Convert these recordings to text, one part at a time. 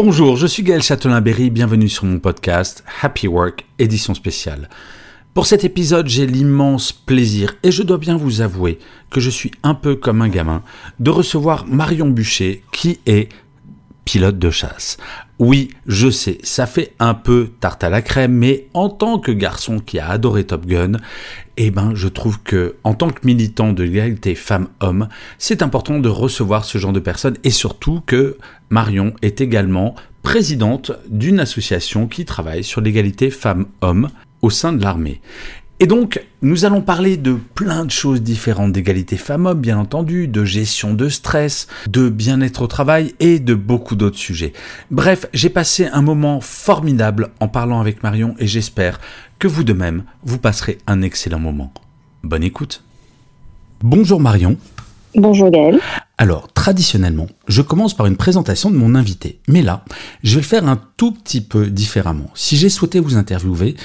Bonjour, je suis Gaël Châtelain-Berry, bienvenue sur mon podcast Happy Work, édition spéciale. Pour cet épisode, j'ai l'immense plaisir, et je dois bien vous avouer que je suis un peu comme un gamin, de recevoir Marion Bûcher, qui est pilote de chasse. Oui, je sais, ça fait un peu tarte à la crème, mais en tant que garçon qui a adoré Top Gun, eh ben, je trouve que, en tant que militant de l'égalité femmes-hommes, c'est important de recevoir ce genre de personnes et surtout que Marion est également présidente d'une association qui travaille sur l'égalité femmes-hommes au sein de l'armée. Et donc, nous allons parler de plein de choses différentes, d'égalité femmes-hommes, bien entendu, de gestion de stress, de bien-être au travail et de beaucoup d'autres sujets. Bref, j'ai passé un moment formidable en parlant avec Marion et j'espère que vous de même, vous passerez un excellent moment. Bonne écoute. Bonjour Marion. Bonjour Gaël. Alors, traditionnellement, je commence par une présentation de mon invité. Mais là, je vais le faire un tout petit peu différemment. Si j'ai souhaité vous interviewer,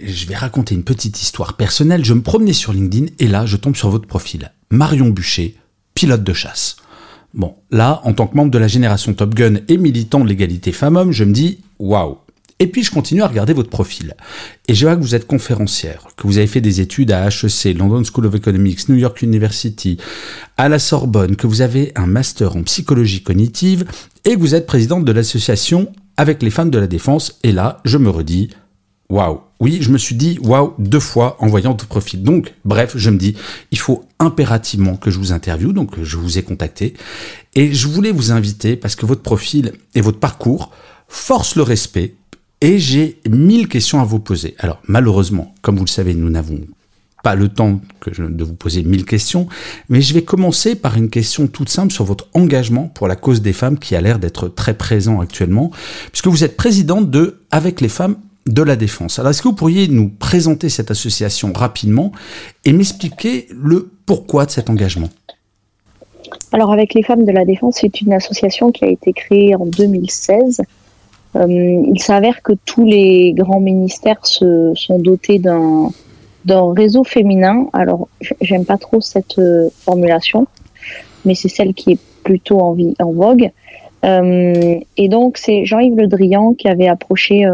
je vais raconter une petite histoire personnelle. Je me promenais sur LinkedIn et là, je tombe sur votre profil. Marion Bûcher, pilote de chasse. Bon, là, en tant que membre de la génération Top Gun et militant de l'égalité femmes-hommes, je me dis waouh. Et puis je continue à regarder votre profil. Et je vois que vous êtes conférencière, que vous avez fait des études à HEC, London School of Economics, New York University, à la Sorbonne, que vous avez un master en psychologie cognitive et que vous êtes présidente de l'association avec les femmes de la défense. Et là, je me redis, waouh. Oui, je me suis dit waouh deux fois en voyant votre profil. Donc, bref, je me dis, il faut impérativement que je vous interviewe. Donc, je vous ai contacté. Et je voulais vous inviter parce que votre profil et votre parcours forcent le respect. Et j'ai mille questions à vous poser. Alors, malheureusement, comme vous le savez, nous n'avons pas le temps de vous poser mille questions, mais je vais commencer par une question toute simple sur votre engagement pour la cause des femmes qui a l'air d'être très présent actuellement, puisque vous êtes présidente de Avec les femmes de la défense. Alors est-ce que vous pourriez nous présenter cette association rapidement et m'expliquer le pourquoi de cet engagement? Alors avec les femmes de la défense, c'est une association qui a été créée en 2016. Euh, il s'avère que tous les grands ministères se sont dotés d'un réseau féminin. Alors j'aime pas trop cette euh, formulation, mais c'est celle qui est plutôt en, vogue. Euh, et donc c'est Jean-Yves Le Drian qui avait approché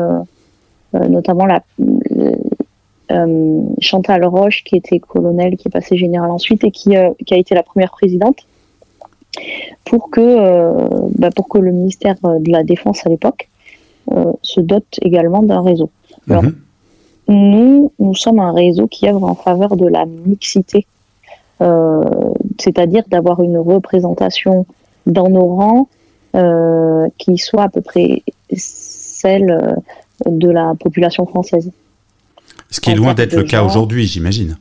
notamment la euh, euh, Chantal Roche, qui était colonel, qui est passé général ensuite et qui, euh, qui a été la première présidente, pour que, euh, bah, pour que le ministère euh, de la Défense à l'époque euh, se dote également d'un réseau. Alors, Mhm. Nous, nous sommes un réseau qui œuvre en faveur de la mixité, euh, c'est-à-dire d'avoir une représentation dans nos rangs euh, qui soit à peu près celle euh, de la population française. Ce qui est loin d'être le cas aujourd'hui, j'imagine.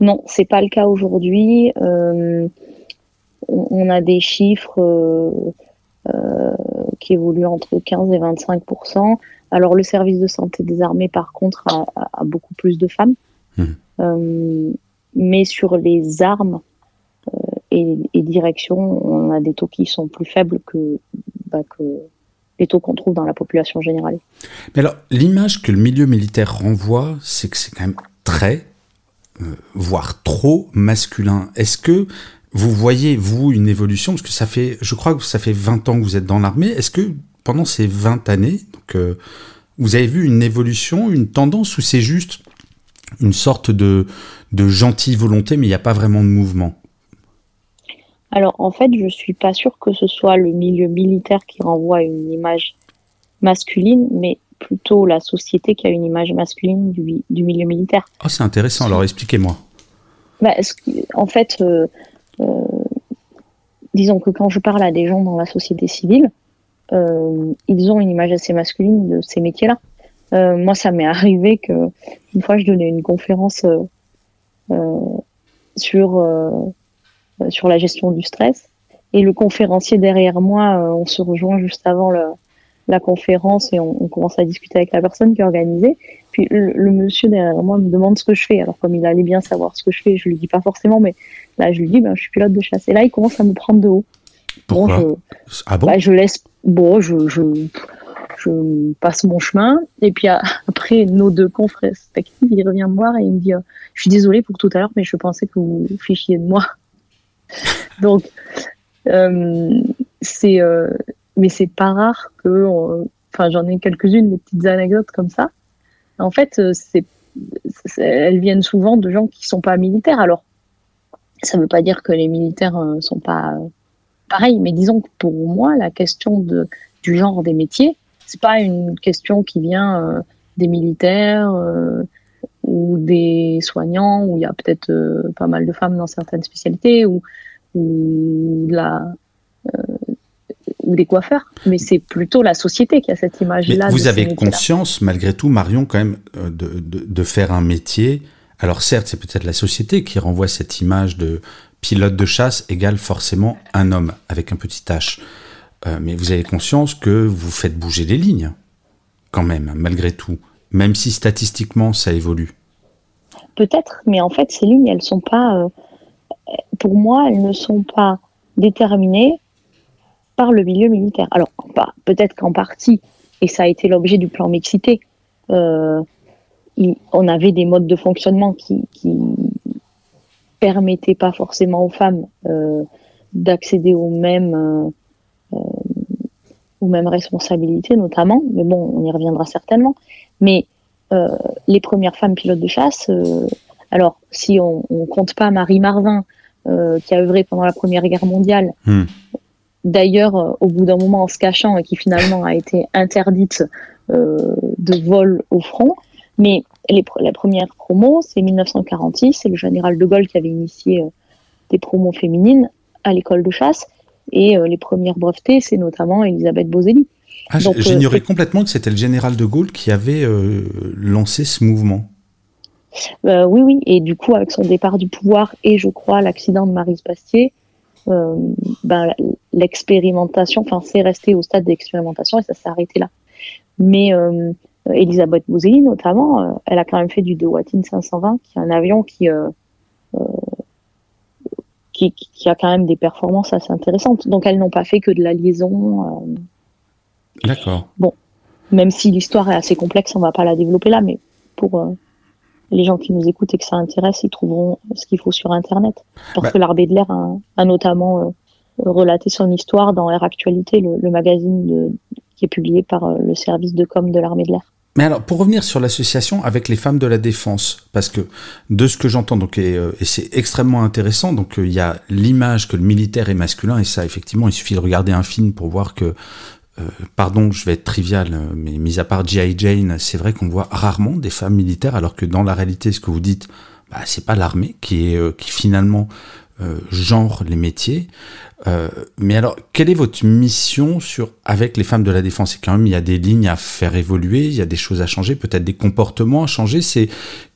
Non, c'est pas le cas aujourd'hui. Euh, on a des chiffres euh, euh, qui évoluent entre 15 et 25% Alors le service de santé des armées, par contre, a, beaucoup plus de femmes. Euh, mais sur les armes et, et directions, on a des taux qui sont plus faibles que, bah, que les taux qu'on trouve dans la population générale. Mais alors, l'image que le milieu militaire renvoie, c'est que c'est quand même très, euh, voire trop masculin. Est-ce que vous voyez, vous, une évolution? Parce que ça fait, je crois que ça fait 20 ans que vous êtes dans l'armée. Est-ce que pendant ces 20 années, euh, vous avez vu une évolution, une tendance, ou c'est juste une sorte de gentille volonté, mais il n'y a pas vraiment de mouvement? Alors en fait, je suis pas sûre que ce soit le milieu militaire qui renvoie une image masculine, mais plutôt la société qui a une image masculine du, du milieu militaire. Oh, c'est intéressant, alors expliquez-moi. Bah, en fait, euh, euh, disons que quand je parle à des gens dans la société civile, euh, ils ont une image assez masculine de ces métiers-là. moi, ça m'est arrivé que une fois, je donnais une conférence sur sur la gestion du stress et le conférencier derrière moi, on se rejoint juste avant le, la conférence et on, commence à discuter avec la personne qui a organisé. Puis le, monsieur derrière moi me demande ce que je fais. Alors comme il allait bien savoir ce que je fais, je lui dis pas forcément, mais là je lui dis ben, je suis pilote de chasse. Et là il commence à me prendre de haut. Pourquoi je, ah bon bah, Je laisse, bon, je, je, je, passe mon chemin et puis après nos deux confrères respectifs, il revient me voir et il me dit euh, je suis désolé pour tout à l'heure, mais je pensais que vous fichiez de moi. Donc euh, c'est euh, mais c'est pas rare que, enfin, j'en ai quelques-unes, des petites anecdotes comme ça. En fait, euh, c'est, elles viennent souvent de gens qui sont pas militaires. Alors, ça veut pas dire que les militaires euh, sont pas euh, pareils, mais disons que pour moi, la question de, du genre des métiers, c'est pas une question qui vient des militaires ou des soignants, où il y a peut-être pas mal de femmes dans certaines spécialités, ou, ou la, ou des coiffeurs, mais c'est plutôt la société qui a cette image-là. Vous avez conscience, malgré tout, Marion, quand même, euh, de, de, faire un métier. Alors certes, c'est peut-être la société qui renvoie cette image de pilote de chasse égale forcément un homme avec un petit H. Euh, mais vous avez conscience que vous faites bouger les lignes, quand même, malgré tout, même si statistiquement ça évolue. Peut-être, mais en fait, ces lignes, elles sont pas, euh, pour moi, elles ne sont pas déterminées par le milieu militaire. Alors, peut-être qu'en partie, et ça a été l'objet du plan mixité, euh, on avait des modes de fonctionnement qui, qui permettaient pas forcément aux femmes euh, d'accéder aux mêmes aux mêmes responsabilités notamment mais bon on y reviendra certainement mais les premières femmes pilotes de chasse alors si on, on compte pas Marie Marvin qui a œuvré pendant la première guerre mondiale hmm d'ailleurs euh, au bout d'un moment en se cachant et qui finalement a été interdite euh, de vol au front. Mais les, la première promo, c'est 1946, c'est le général de Gaulle qui avait initié euh, des promos féminines à l'école de chasse. Et les premières brevetées, c'est notamment Elisabeth Boselli. Ah, J'ignorais complètement que c'était le général de Gaulle qui avait lancé ce mouvement. oui, oui, et du coup, avec son départ du pouvoir et je crois l'accident de Marie Bastier, euh, ben, l'expérimentation, enfin, c'est resté au stade d'expérimentation et ça s'est arrêté là. Mais euh, Elisabeth Bouzeli, notamment, euh, elle a quand même fait du Dewatin 520, qui est un avion qui, qui, qui, a quand même des performances assez intéressantes. Donc, elles n'ont pas fait que de la liaison. D'accord. Bon, même si l'histoire est assez complexe, on va pas la développer là, mais pour les gens qui nous écoutent et que ça intéresse, ils trouveront ce qu'il faut sur Internet. Parce bah. que l'armée de l'air a, notamment euh, relaté son histoire dans Air Actualité, le, magazine qui est publié par euh, le service de com de l'armée de l'air. Mais alors, pour revenir sur l'association avec les femmes de la défense, parce que de ce que j'entends, donc et, euh, c'est extrêmement intéressant, donc il y a l'image que le militaire est masculin, et ça, effectivement, il suffit de regarder un film pour voir que euh, pardon, je vais être trivial, euh, mais mis à part G.I. Jane, c'est vrai qu'on voit rarement des femmes militaires, alors que dans la réalité, ce que vous dites, bah, c'est pas l'armée qui est euh, qui finalement genre les métiers. mais alors, quelle est votre mission sur avec les femmes de la défense? Et quand même, il y a des lignes à faire évoluer, il y a des choses à changer, peut-être des comportements à changer. C'est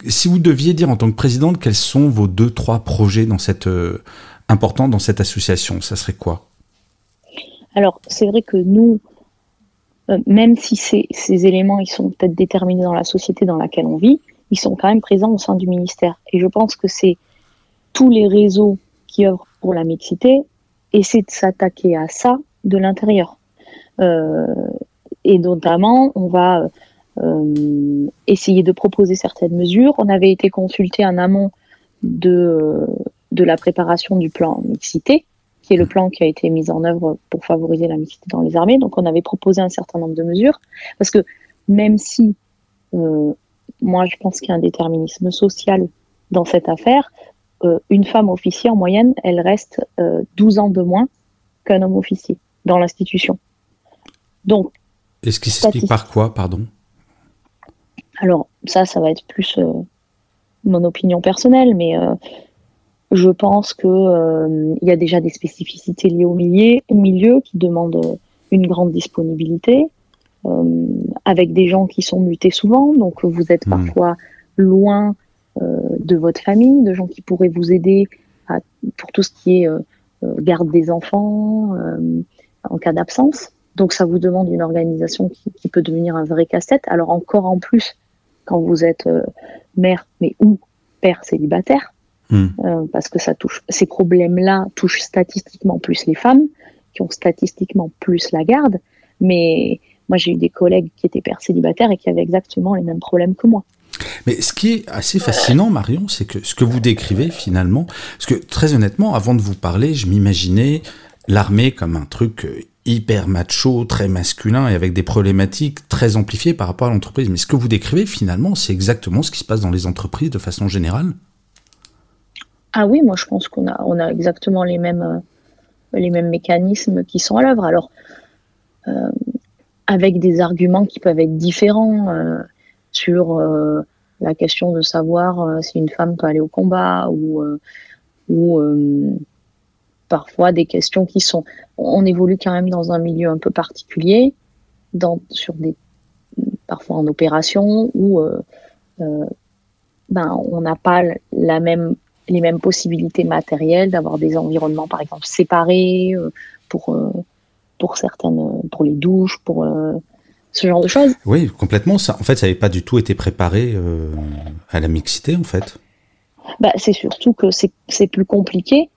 si vous deviez dire en tant que présidente quels sont vos deux trois projets dans cette importants dans cette association, ça serait quoi? Alors, c'est vrai que nous, euh, même si ces, éléments ils sont peut-être déterminés dans la société dans laquelle on vit, ils sont quand même présents au sein du ministère. Et je pense que c'est tous les réseaux qui œuvrent pour la mixité essaient de s'attaquer à ça de l'intérieur. Euh, et notamment, on va euh, essayer de proposer certaines mesures. On avait été consulté en amont de la préparation du plan mixité qui est le plan qui a été mis en œuvre pour favoriser la mixité dans les armées. Donc on avait proposé un certain nombre de mesures, parce que même si euh, moi je pense qu'il y a un déterminisme social dans cette affaire, euh, une femme officier en moyenne, elle reste 12 euh, ans de moins qu'un homme officier dans l'institution. Donc, est-ce qu'il s'explique par quoi, pardon? Alors ça, ça va être plus mon opinion personnelle, mais je pense qu'il euh, y a déjà des spécificités liées au milieu, qui demandent une grande disponibilité. Euh, avec des gens qui sont mutés souvent, donc vous êtes Hmm. parfois loin euh, de votre famille, de gens qui pourraient vous aider à, pour tout ce qui est euh, euh, garde des enfants euh, en cas d'absence. Donc ça vous demande une organisation qui, qui peut devenir un vrai casse-tête. Alors encore en plus quand vous êtes euh, mère, mais ou père célibataire, Hmm. euh, parce que ça touche ces problèmes-là touchent statistiquement plus les femmes qui ont statistiquement plus la garde. Mais moi j'ai eu des collègues qui étaient pères célibataires et qui avaient exactement les mêmes problèmes que moi. Mais ce qui est assez fascinant, Marion, c'est que ce que vous décrivez finalement, parce que très honnêtement, avant de vous parler, je m'imaginais l'armée comme un truc euh, hyper macho, très masculin et avec des problématiques très amplifiées par rapport à l'entreprise. Mais ce que vous décrivez finalement, c'est exactement ce qui se passe dans les entreprises de façon générale. Ah oui, moi je pense qu'on a, on a exactement les mêmes, euh, mécanismes qui sont à l'œuvre. Alors, euh, avec des arguments qui peuvent être différents euh, sur la question de savoir si une femme peut aller au combat ou, parfois des questions qui sont. On évolue quand même dans un milieu un peu particulier, parfois en opération où ben, on n'a pas la même les mêmes possibilités matérielles, d'avoir des environnements, par exemple, séparés euh, pour, euh, pour certaines, pour les douches, pour euh, ce genre de choses. Oui, complètement. Ça, en fait, ça n'avait pas du tout été préparé euh, à la mixité, en fait. Bah, c'est surtout que c'est plus compliqué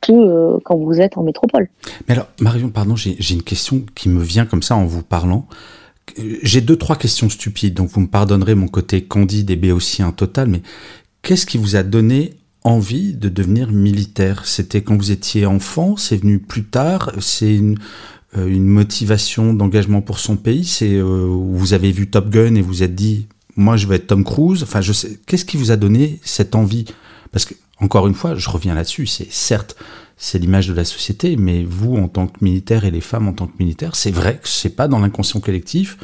que euh, quand vous êtes en métropole. Mais alors, Marion, pardon, j'ai une question qui me vient comme ça en vous parlant. Euh, J'ai deux, trois questions stupides, donc vous me pardonnerez mon côté candide et béotien total, mais qu'est-ce qui vous a donné envie de devenir militaire C'était quand vous étiez enfant C'est venu plus tard C'est une, euh, motivation d'engagement pour son pays C'est euh, vous avez vu Top Gun et vous êtes dit moi je vais être Tom Cruise Enfin. Qu'est-ce qui vous a donné cette envie? Parce que encore une fois, je reviens là-dessus. C'est certes c'est l'image de la société, mais vous en tant que militaire et les femmes en tant que militaires, c'est vrai que c'est pas dans l'inconscient collectif.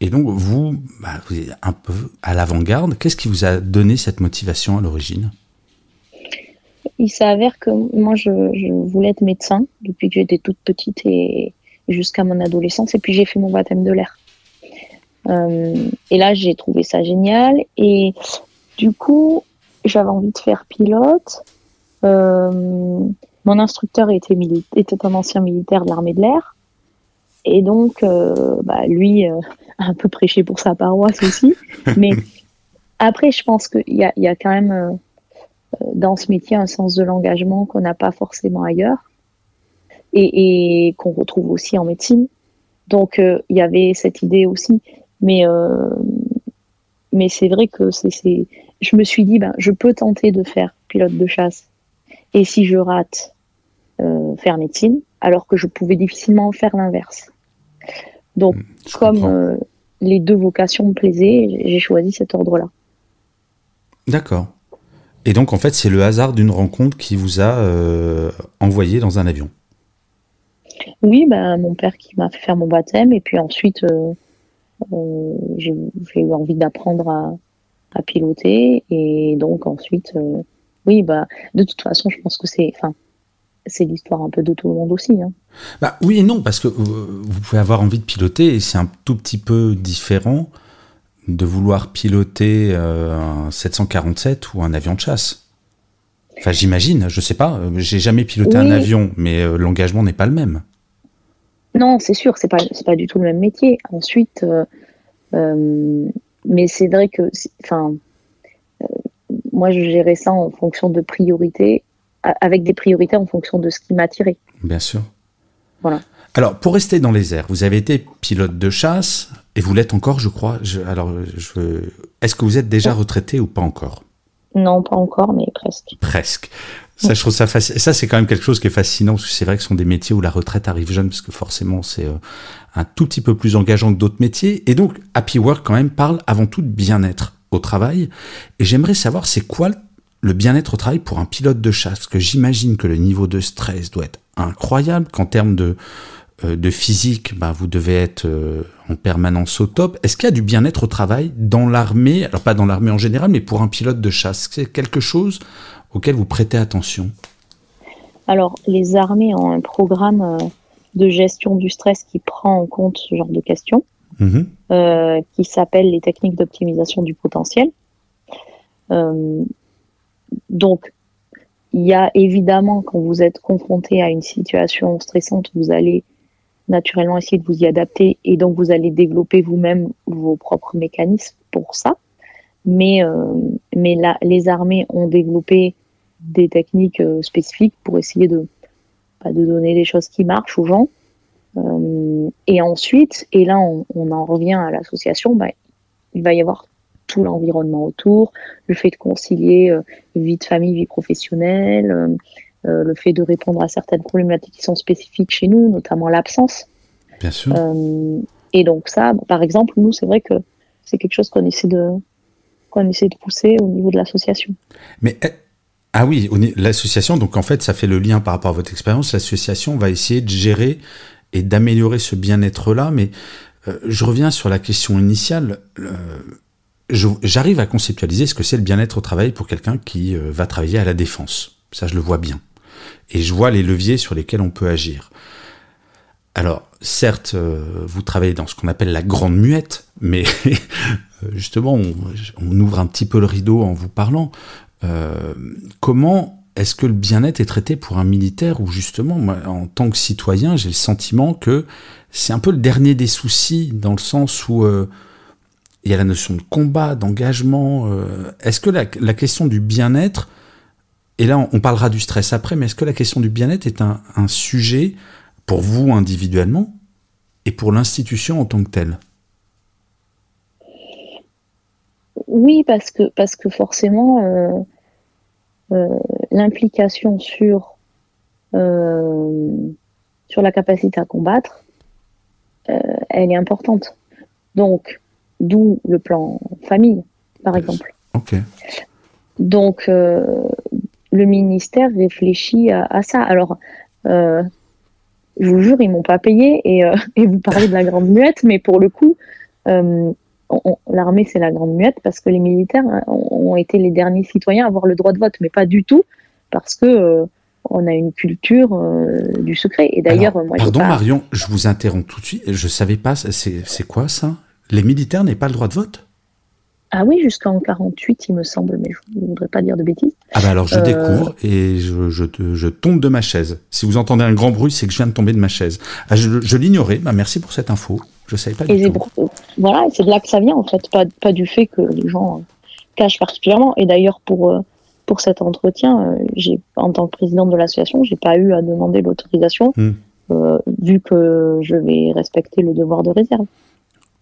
Et donc vous, bah, vous un peu à l'avant-garde. Qu'est-ce qui vous a donné cette motivation à l'origine? Il s'avère que moi, je, je voulais être médecin depuis que j'étais toute petite et jusqu'à mon adolescence, et puis j'ai fait mon baptême de l'air. Euh, et là, j'ai trouvé ça génial, et du coup, j'avais envie de faire pilote. Euh, mon instructeur était, était un ancien militaire de l'armée de l'air. Et donc, euh, bah, lui a un peu prêché pour sa paroisse aussi. Mais après, je pense qu'il y a, y a quand même dans ce métier un sens de l'engagement qu'on n'a pas forcément ailleurs et, et qu'on retrouve aussi en médecine. Donc, euh, il y avait cette idée aussi. Mais, euh, mais c'est vrai que c'est, je me suis dit, ben, je peux tenter de faire pilote de chasse. Et si je rate, euh, faire médecine, alors que je pouvais difficilement faire l'inverse. Donc, Je comme les deux vocations me plaisaient, j'ai choisi cet ordre-là. D'accord. Et donc en fait, c'est le hasard d'une rencontre qui vous a euh, envoyé dans un avion. Oui, ben, mon père qui m'a fait faire mon baptême, et puis ensuite, euh, euh, j'ai eu envie d'apprendre à, à piloter, et donc ensuite, euh, oui, bah, de toute façon, je pense que c'est, enfin, c'est l'histoire un peu de tout le monde aussi. Hein. Bah oui et non, parce que euh, vous pouvez avoir envie de piloter et c'est un tout petit peu différent de vouloir piloter euh, un 747 ou un avion de chasse. Enfin, j'imagine, je sais pas, euh, j'ai jamais piloté un avion, mais euh, l'engagement n'est pas le même. Non, c'est sûr, c'est pas, c'est pas du tout le même métier. Ensuite, euh, euh, mais c'est vrai que, enfin, euh, moi, je gérais ça en fonction de priorités, avec des priorités en fonction de ce qui m'attirait. Bien sûr. Voilà. Alors, pour rester dans les airs, vous avez été pilote de chasse et vous l'êtes encore, je crois. Je- alors, je, est-ce que vous êtes déjà retraité ou pas encore? Non, pas encore, mais presque. Presque. Ça, je trouve ça fasc- Ça, c'est quand même quelque chose qui est fascinant parce que c'est vrai que ce sont des métiers où la retraite arrive jeune parce que forcément, c'est euh, un tout petit peu plus engageant que d'autres métiers. Et donc, Happy Work, quand même, parle avant tout de bien-être au travail. Et j'aimerais savoir, c'est quoi le bien-être au travail pour un pilote de chasse? Parce que j'imagine que le niveau de stress doit être incroyable, qu'en termes de, de physique, bah, vous devez être euh, en permanence au top. Est-ce qu'il y a du bien-être au travail dans l'armée? Alors, pas dans l'armée en général, mais pour un pilote de chasse C'est quelque chose auquel vous prêtez attention? Alors, les armées ont un programme euh, de gestion du stress qui prend en compte ce genre de questions. Euh, qui s'appelle les techniques d'optimisation du potentiel. Euh, donc, il y a évidemment, quand vous êtes confronté à une situation stressante, vous allez naturellement essayer de vous y adapter et donc vous allez développer vous-même vos propres mécanismes pour ça. Mais, euh, mais là, les armées ont développé des techniques euh, spécifiques pour essayer de, bah, de donner des choses qui marchent aux gens. Euh, et ensuite, et là on, on en revient à l'association, bah, il va y avoir tout l'environnement autour, le fait de concilier vie de famille, vie professionnelle, euh, le fait de répondre à certaines problématiques qui sont spécifiques chez nous, notamment l'absence. Bien sûr. Euh, et donc ça, par exemple, nous, c'est vrai que c'est quelque chose qu'on essaie de qu'on essaie de pousser au niveau de l'association. Mais eh, ah oui, l'association, donc en fait, ça fait le lien par rapport à votre expérience. L'association va essayer de gérer et d'améliorer ce bien-être-là. Mais euh, je reviens sur la question initiale. Euh, J'arrive à conceptualiser ce que c'est le bien-être au travail pour quelqu'un qui euh, va travailler à la défense. Ça, je le vois bien. Et je vois les leviers sur lesquels on peut agir. Alors, certes, euh, vous travaillez dans ce qu'on appelle la grande muette, mais justement, on, ouvre un petit peu le rideau en vous parlant. Euh, comment est-ce que le bien-être est traité pour un militaire ou justement, moi, en tant que citoyen, j'ai le sentiment que c'est un peu le dernier des soucis dans le sens où euh, il y a la notion de combat, d'engagement. est-ce que la question du bien-être, et là on, parlera du stress après, mais est-ce que la question du bien-être est un, un sujet pour vous individuellement et pour l'institution en tant que telle? Oui, parce que, parce que forcément, euh, euh, l'implication sur, euh, sur la capacité à combattre, elle est importante. Donc, d'où le plan famille, par exemple. Ok. Donc, euh, le ministère réfléchit à, à ça. Alors, euh, je vous jure, ils m'ont pas payé et, euh, et vous parlez de la grande muette, mais pour le coup, euh, l'armée c'est la grande muette parce que les militaires ont, été les derniers citoyens à avoir le droit de vote, mais pas du tout parce que on a une culture du secret. Et d'ailleurs, moi, pardon pas- Marion, je vous interromps tout de suite. Je savais pas, c'est c'est quoi ça? Les militaires n'aient pas le droit de vote? Ah oui, jusqu'en 48, il me semble, mais je ne voudrais pas dire de bêtises. Ah bah alors je Euh, découvre et je, je, tombe de ma chaise. Si vous entendez un grand bruit, c'est que je viens de tomber de ma chaise. Ah, je je l'ignorais. Bah, merci pour cette info. Je savais pas Et du tout. pour- voilà, c'est de là que ça vient en fait, pas, pas du fait que les gens euh, cachent particulièrement. Et d'ailleurs pour euh, pour cet entretien, euh, j'ai en tant que présidente de l'association, j'ai pas eu à demander l'autorisation Hmm. euh, vu que je vais respecter le devoir de réserve.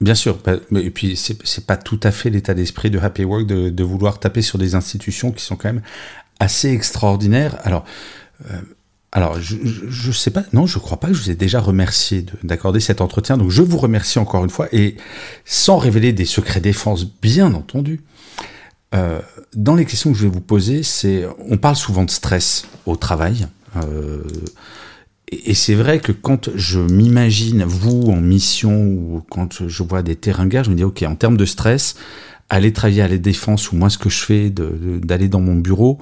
Bien sûr. bah, Et puis c'est pas tout à fait l'état d'esprit de Happy Work de, vouloir taper sur des institutions qui sont quand même assez extraordinaires. Alors. euh, alors, je, sais pas, non, je crois pas que je vous ai déjà remercié de- d'accorder cet entretien. Donc, je vous remercie encore une fois et sans révéler des secrets défense, bien entendu. Euh, dans les questions que je vais vous poser, c'est, on parle souvent de stress au travail. euh, et c'est vrai que quand je m'imagine vous en mission ou quand je vois des terrains je me dis ok, en termes de stress, aller travailler à la défense ou moi ce que je fais d'aller dans mon bureau,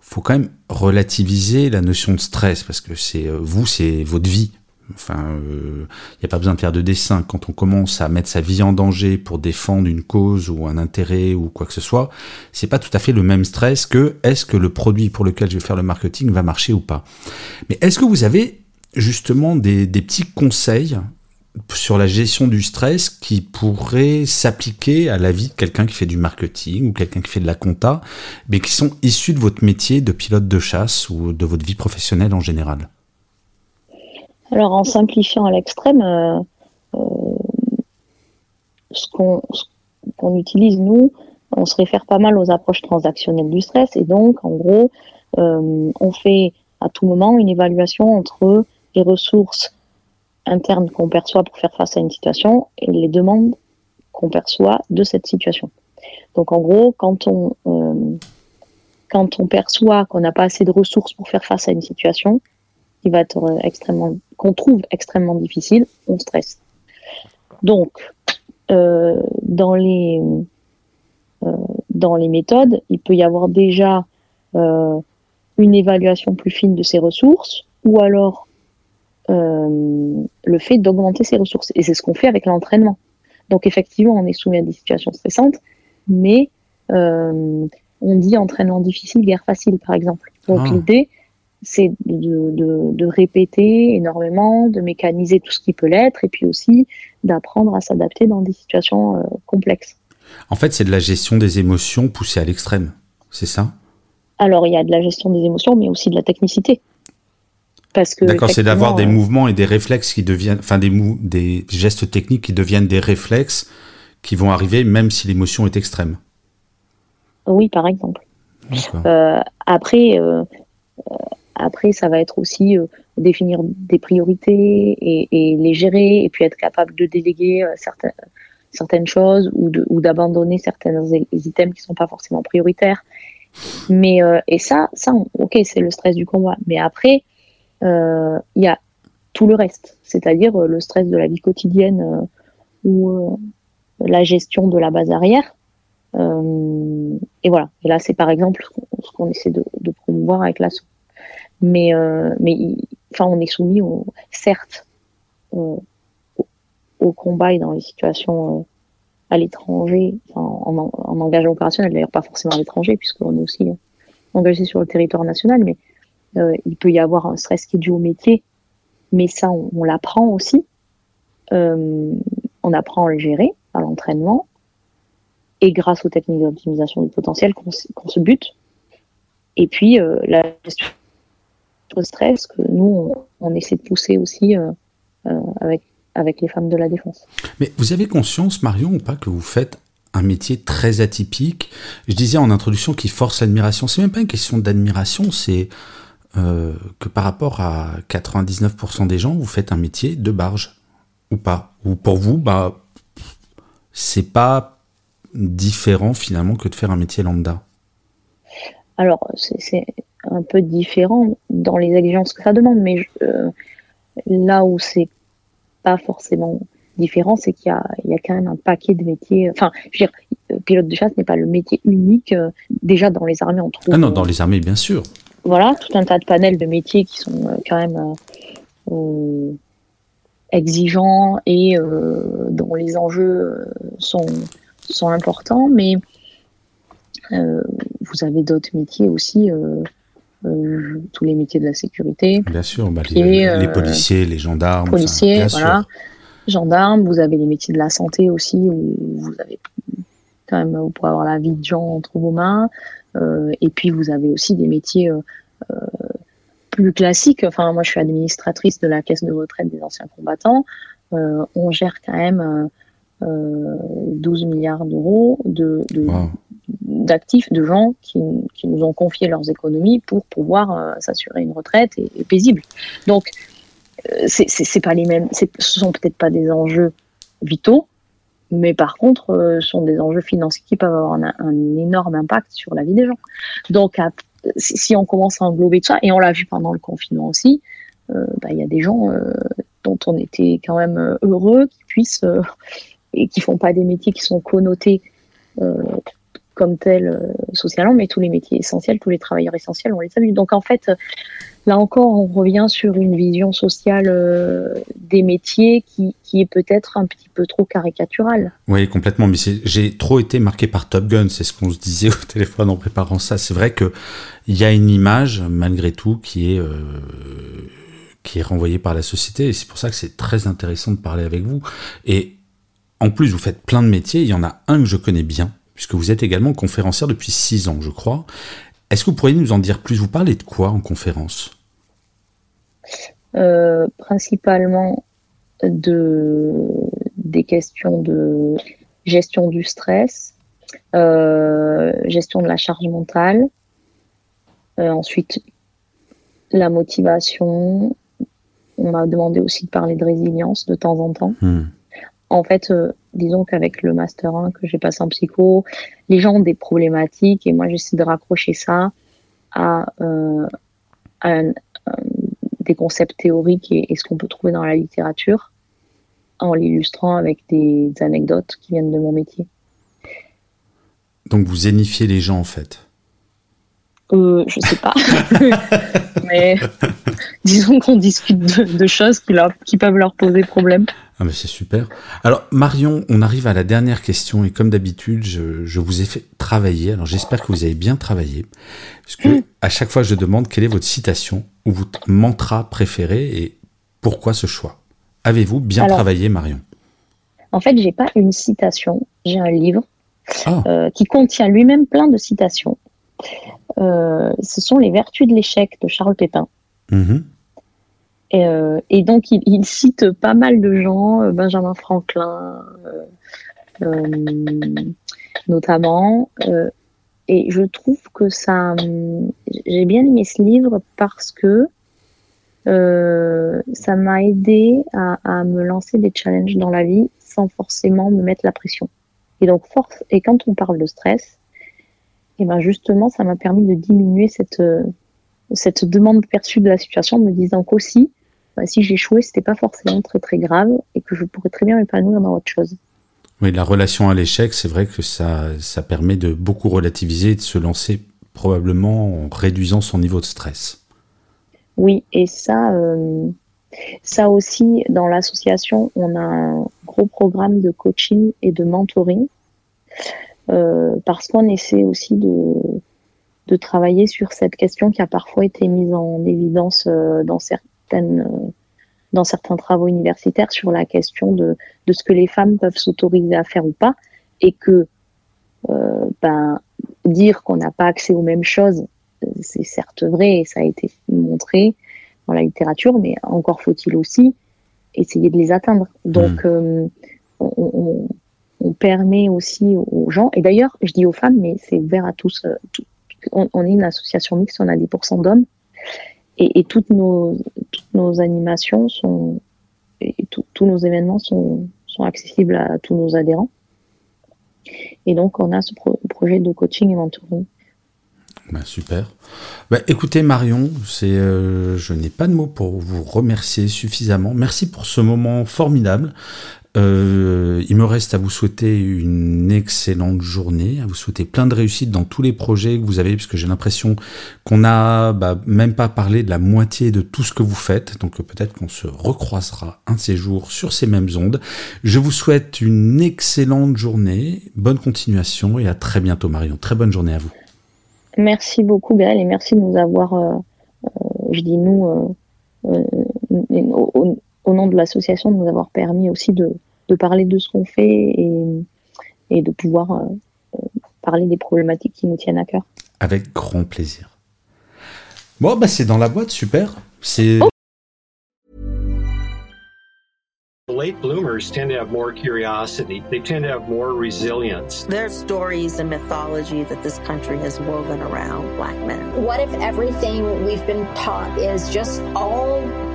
faut quand même relativiser la notion de stress parce que c'est euh, vous, c'est votre vie. Enfin, il n'y a pas besoin de faire de dessin. Quand on commence à mettre sa vie en danger pour défendre une cause ou un intérêt ou quoi que ce soit, c'est pas tout à fait le même stress que est-ce que le produit pour lequel je vais faire le marketing va marcher ou pas. Mais est-ce que vous avez justement des, des petits conseils sur la gestion du stress qui pourraient s'appliquer à la vie de quelqu'un qui fait du marketing ou quelqu'un qui fait de la compta, mais qui sont issus de votre métier de pilote de chasse ou de votre vie professionnelle en général? Alors en simplifiant à l'extrême, euh, euh, ce qu'on utilise nous, on se réfère pas mal aux approches transactionnelles du stress et donc en gros, euh, on fait à tout moment une évaluation entre les ressources internes qu'on perçoit pour faire face à une situation et les demandes qu'on perçoit de cette situation. Donc en gros, quand on euh, quand on perçoit qu'on n'a pas assez de ressources pour faire face à une situation, qui va être extrêmement qu'on trouve extrêmement difficile, on stresse. Donc euh, dans les euh, dans les méthodes, il peut y avoir déjà une évaluation plus fine de ses ressources, ou alors euh, le fait d'augmenter ses ressources. Et c'est ce qu'on fait avec l'entraînement. Donc effectivement, on est soumis à des situations stressantes, mais euh, on dit entraînement difficile, guerre facile, par exemple. Donc Ah. l'idée, c'est de, de- de répéter énormément, de mécaniser tout ce qui peut l'être, et puis aussi d'apprendre à s'adapter dans des situations euh, complexes. En fait, c'est de la gestion des émotions poussée à l'extrême. C'est ça? Alors il y a de la gestion des émotions, mais aussi de la technicité. Parce que D'accord, c'est d'avoir des euh, mouvements et des réflexes qui deviennent, enfin des, mou- des gestes techniques qui deviennent des réflexes qui vont arriver même si l'émotion est extrême. Oui, par exemple. Euh, après, euh, après, ça va être aussi euh, définir des priorités et, et les gérer, et puis être capable de déléguer certaines, certaines choses ou d'abandonner certains items qui sont pas forcément prioritaires. Mais et ça, ça, ok, c'est le stress du combat. Mais après, il y a tout le reste, c'est-à-dire euh, le stress de la vie quotidienne euh, ou euh, la gestion de la base arrière. Euh, et voilà. Et là, c'est par exemple ce qu'on- essaie de, promouvoir avec l'assaut. Mais, euh, mais enfin, on est soumis, au, certes, euh, au, au combat et dans les situations euh, à l'étranger, en, en, en engagement opérationnel, d'ailleurs pas forcément à l'étranger, puisqu'on est aussi euh, engagé sur le territoire national, mais euh, il peut y avoir un stress qui est dû au métier, mais ça, on, l'apprend aussi. Euh, on apprend à le gérer à l'entraînement et grâce aux techniques d'optimisation du potentiel qu'on se- bute. Et puis, euh, la gestion du stress que nous, on, on essaie de pousser aussi euh, avec, avec les femmes de la défense. Mais vous avez conscience, Marion, ou pas, que vous faites un métier très atypique? Je disais en introduction qu'il force l'admiration. C'est même pas une question d'admiration, c'est euh, que par rapport à 99% des gens, vous faites un métier de barge, ou pas. Ou pour vous, bah, c'est pas différent finalement que de faire un métier lambda. Alors, c'est un peu différent dans les exigences que ça demande, mais je- euh, là où c'est pas forcément différent, c'est qu'il y a, il y a quand même un paquet de métiers. Enfin, je veux dire, pilote de chasse n'est pas le métier unique. euh, Déjà, dans les armées, on trouve Ah non, dans les armées, bien sûr. Voilà, tout un tas de panels de métiers qui sont euh, quand même euh, euh, exigeants et euh, dont les enjeux sont, sont importants, mais euh, vous avez d'autres métiers aussi, euh, tous les métiers de la sécurité, Bien sûr, bah, les, euh, les policiers, les gendarmes. policiers, voilà, gendarmes, vous avez les métiers de la santé aussi, où vous avez quand même, vous pouvez avoir la vie de gens entre vos mains, et puis vous avez aussi des métiers euh, euh, plus classiques. Enfin, moi, je suis administratrice de la caisse de retraite des anciens combattants. Euh, on gère quand même euh, euh, 12 milliards d'euros de, de, Wow. d'actifs, de gens qui, qui nous ont confié leurs économies pour pouvoir euh, s'assurer une retraite et, et paisible. Donc, euh, c'est pas les mêmes, ce sont peut-être pas des enjeux vitaux, mais par contre, euh, sont des enjeux financiers qui peuvent avoir un, énorme impact sur la vie des gens. Donc, si on commence à englober tout ça, et on l'a vu pendant le confinement aussi, euh, bah, il y a des gens euh, dont on était quand même euh, heureux qui puissent et qui font pas des métiers qui sont connotés comme tels socialement, mais tous les métiers essentiels, tous les travailleurs essentiels, on les a vus. Donc en fait, là encore, on revient sur une vision sociale euh, des métiers qui, qui est peut-être un petit peu trop caricaturale. Oui, complètement. Mais j'ai trop été marqué par Top Gun. C'est ce qu'on se disait au téléphone en préparant ça. C'est vrai que il y a une image, malgré tout, qui est, euh, qui est renvoyée par la société. Et c'est pour ça que c'est très intéressant de parler avec vous. Et en plus, vous faites plein de métiers. Il y en a un que je connais bien, puisque vous êtes également conférencière depuis six ans, je crois. Est-ce que vous pourriez nous en dire plus? Vous parlez de quoi en conférence? Principalement de des questions de gestion du stress, euh, gestion de la charge mentale, euh, ensuite la motivation. On m'a demandé aussi de parler de résilience de temps en temps. Hmm. En fait, euh, disons qu'avec le master 1 que j'ai passé en psycho, les gens ont des problématiques et moi j'essaie de raccrocher ça à, euh, à un- un- des concepts théoriques et, ce qu'on peut trouver dans la littérature en l'illustrant avec des, des anecdotes qui viennent de mon métier. Donc vous zénifiez les gens, en fait. Euh, Je sais pas. mais disons qu'on discute de, choses qui, leur, qui peuvent leur poser problème. Ah mais c'est super. Alors Marion, on arrive à la dernière question et comme d'habitude, je, vous ai fait travailler. Alors j'espère que vous avez bien travaillé, parce que mm. à chaque fois je demande quelle est votre citation ou votre mantra préféré et pourquoi ce choix? Avez-vous bien travaillé, Marion? En fait, j'ai pas une citation, j'ai un livre ah. euh, qui contient lui-même plein de citations. Euh, ce sont les vertus de l'échec de Charles Pépin. Mm-hmm. Euh, et, donc, il, cite pas mal de gens, euh, Benjamin Franklin euh, notamment. et je trouve que ça. J'ai bien aimé ce livre parce que ça m'a aidé à, me lancer des challenges dans la vie sans forcément me mettre la pression. Et donc, force, et quand on parle de stress, et ben justement, ça m'a permis de diminuer cette, cette demande perçue de la situation, me disant qu'aussi, bah, si j'échouais, c'était pas forcément très très grave et que je pourrais très bien m'épanouir dans autre chose. Oui, la relation à l'échec, c'est vrai que ça, ça permet de beaucoup relativiser et de se lancer probablement en réduisant son niveau de stress. Oui, et ça, euh, ça aussi, dans l'association, on a un gros programme de coaching et de mentoring euh, parce qu'on essaie aussi de, de travailler sur cette question qui a parfois été mise en évidence euh, dans certains euh, dans certains travaux universitaires sur la question de, de ce que les femmes peuvent s'autoriser à faire ou pas, et que euh, ben, dire qu'on n'a pas accès aux mêmes choses, c'est certes vrai et ça a été montré dans la littérature, mais encore faut-il aussi essayer de les atteindre. Donc, mmh. euh, on, on, permet aussi aux gens, et d'ailleurs, je dis aux femmes, mais c'est ouvert à tous. on, on, est une association mixte, on a 10% d'hommes, et, toutes, nos, animations sont, et tous nos événements sont, accessibles à tous nos adhérents. Et donc, on a ce projet de coaching et mentoring. Bah, super. Bah, écoutez Marion, euh, je n'ai pas de mots pour vous remercier suffisamment. Merci pour ce moment formidable. Euh, il me reste à vous souhaiter une excellente journée, à vous souhaiter plein de réussite dans tous les projets que vous avez, puisque j'ai l'impression qu'on n'a bah, même pas parlé de la moitié de tout ce que vous faites. Donc peut-être qu'on se recroisera un de ces jours sur ces mêmes ondes. Je vous souhaite une excellente journée, bonne continuation et à très bientôt Marion. Très bonne journée à vous. Merci beaucoup Gaël et merci de nous avoir, euh, euh, je dis nous, au nom de l'association, de nous avoir permis aussi de, parler de ce qu'on fait et, et, de pouvoir euh, euh, parler des problématiques qui nous tiennent à cœur. Avec grand plaisir. Bon, bah c'est dans la boîte, super. C'est. Oh. Late bloomers tend to have more curiosity. They tend to have more resilience. There's stories and mythology that this country has woven around black men. What if everything we've been taught is just all